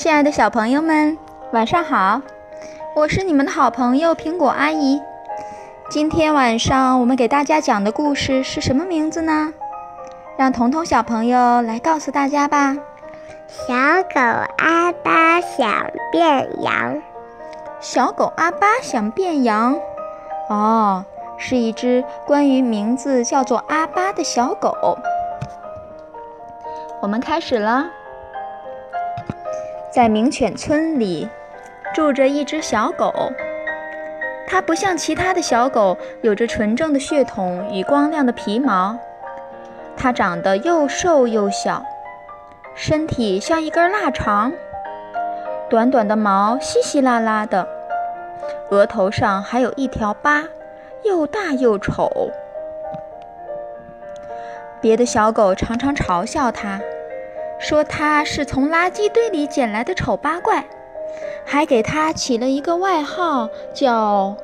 亲爱的小朋友们，晚上好！我是你们的好朋友苹果阿姨。今天晚上我们给大家讲的故事是什么名字呢？让彤彤小朋友来告诉大家吧。小狗阿巴想变羊。小狗阿巴想变羊。哦，是一只关于名字叫做阿巴的小狗。我们开始了。在名犬村里，住着一只小狗。它不像其他的小狗，有着纯正的血统与光亮的皮毛。它长得又瘦又小，身体像一根腊肠，短短的毛稀稀拉拉的，额头上还有一条疤，又大又丑。别的小狗常常嘲笑它。说他是从垃圾堆里捡来的丑八怪，还给他起了一个外号，叫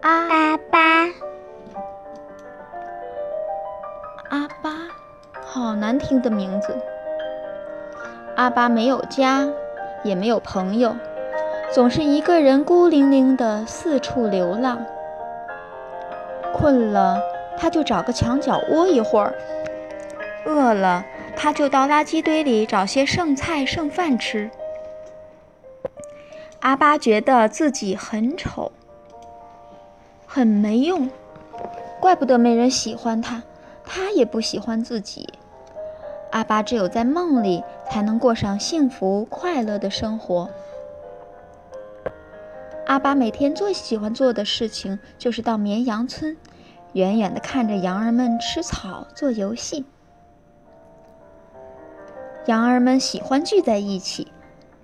阿巴。阿巴，好难听的名字。阿巴没有家，也没有朋友，总是一个人孤零零的四处流浪。困了，他就找个墙角窝一会儿；饿了。他就到垃圾堆里找些剩菜剩饭吃。阿巴觉得自己很丑，很没用，怪不得没人喜欢他，他也不喜欢自己。阿巴只有在梦里才能过上幸福快乐的生活。阿巴每天最喜欢做的事情就是到绵羊村，远远地看着羊儿们吃草、做游戏。羊儿们喜欢聚在一起，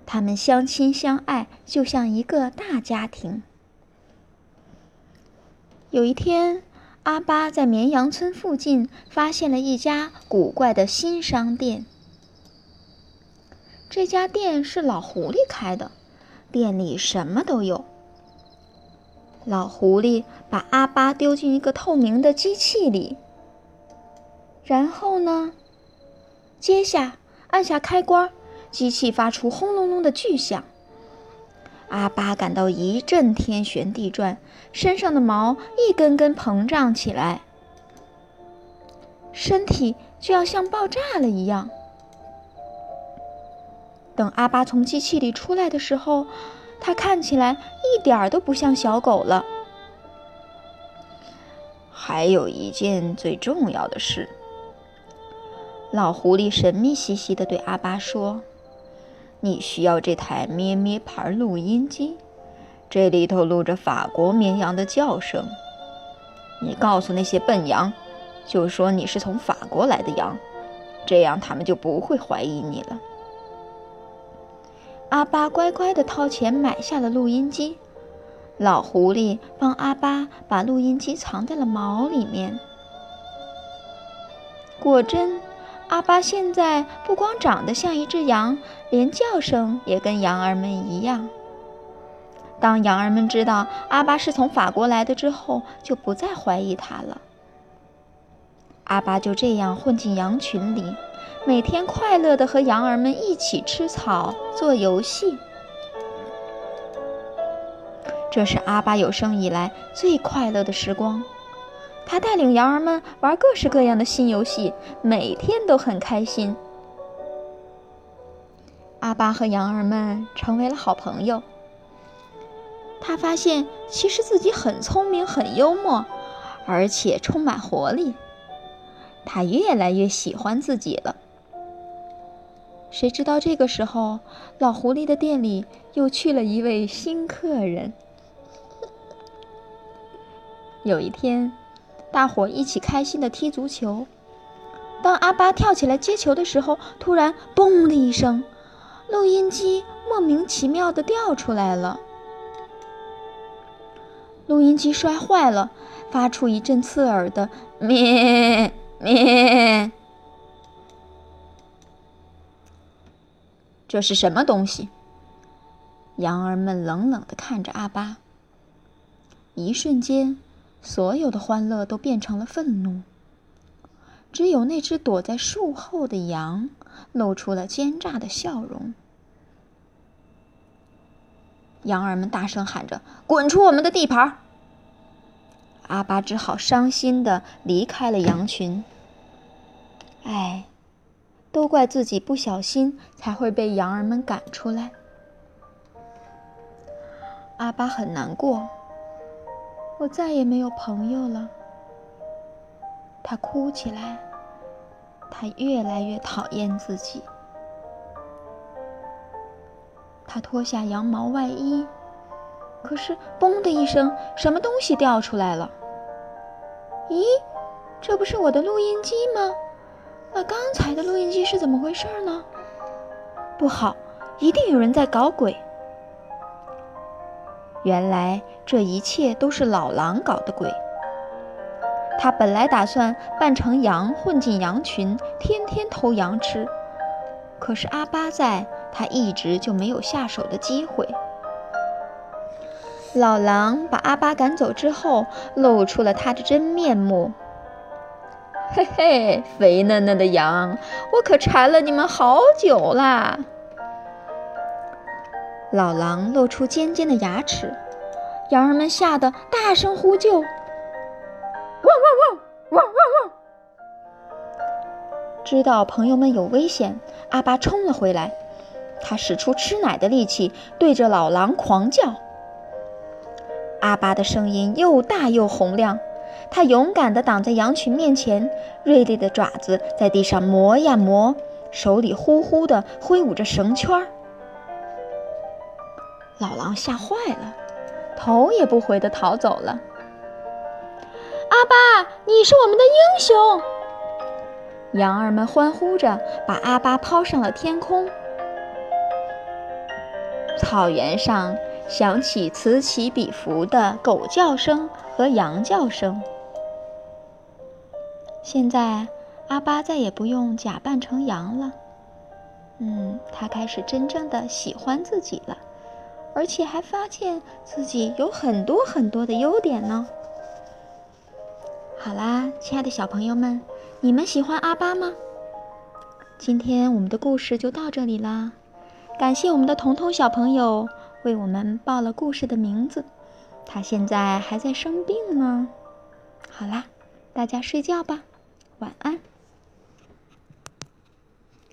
他们相亲相爱，就像一个大家庭。有一天，阿巴在绵羊村附近发现了一家古怪的新商店。这家店是老狐狸开的，店里什么都有。老狐狸把阿巴丢进一个透明的机器里，然后呢，接下。按下开关，机器发出轰隆隆的巨响。阿巴感到一阵天旋地转，身上的毛一根根膨胀起来，身体就要像爆炸了一样。等阿巴从机器里出来的时候，他看起来一点儿都不像小狗了。还有一件最重要的事。老狐狸神秘兮兮地对阿巴说：“你需要这台咩咩牌录音机，这里头录着法国绵羊的叫声。你告诉那些笨羊，就说你是从法国来的羊，这样他们就不会怀疑你了。”阿巴乖乖地掏钱买下了录音机。老狐狸帮阿巴把录音机藏在了毛里面。果真。阿巴现在不光长得像一只羊，连叫声也跟羊儿们一样。当羊儿们知道阿巴是从法国来的之后，就不再怀疑他了。阿巴就这样混进羊群里，每天快乐地和羊儿们一起吃草、做游戏。这是阿巴有生以来最快乐的时光。他带领羊儿们玩各式各样的新游戏，每天都很开心。阿巴和羊儿们成为了好朋友。他发现，其实自己很聪明、很幽默，而且充满活力。他越来越喜欢自己了。谁知道这个时候，老狐狸的店里又去了一位新客人。有一天。大伙一起开心地踢足球。当阿巴跳起来接球的时候，突然“嘣”的一声，录音机莫名其妙地掉出来了。录音机摔坏了，发出一阵刺耳的“咩咩”。这是什么东西？羊儿们冷冷地看着阿巴。一瞬间。所有的欢乐都变成了愤怒。只有那只躲在树后的羊露出了奸诈的笑容。羊儿们大声喊着：“滚出我们的地盘！”阿巴只好伤心的离开了羊群。哎，都怪自己不小心，才会被羊儿们赶出来。阿巴很难过，我再也没有朋友了。他哭起来，他越来越讨厌自己。他脱下羊毛外衣，可是“嘣”的一声，什么东西掉出来了？咦，这不是我的录音机吗？那刚才的录音机是怎么回事呢？不好，一定有人在搞鬼！原来这一切都是老狼搞的鬼。他本来打算扮成羊混进羊群，天天偷羊吃，可是阿巴在。他一直就没有下手的机会。老狼把阿巴赶走之后，露出了他的真面目。嘿嘿，肥嫩嫩的羊，我可馋了你们好久啦！老狼露出尖尖的牙齿，羊儿们吓得大声呼救：“汪汪汪，汪汪汪！”知道朋友们有危险，阿巴冲了回来。他使出吃奶的力气，对着老狼狂叫。阿巴的声音又大又洪亮，他勇敢地挡在羊群面前，锐利的爪子在地上磨呀磨，手里呼呼地挥舞着绳圈。老狼吓坏了，头也不回地逃走了。阿巴，你是我们的英雄！羊儿们欢呼着，把阿巴抛上了天空。草原上响起此起彼伏的狗叫声和羊叫声。现在，阿巴再也不用假扮成羊了。嗯，他开始真正的喜欢自己了，而且还发现自己有很多很多的优点呢。好啦，亲爱的小朋友们，你们喜欢阿巴吗？今天我们的故事就到这里啦。感谢我们的彤彤小朋友为我们报了故事的名字，他现在还在生病呢。好啦，大家睡觉吧，晚安。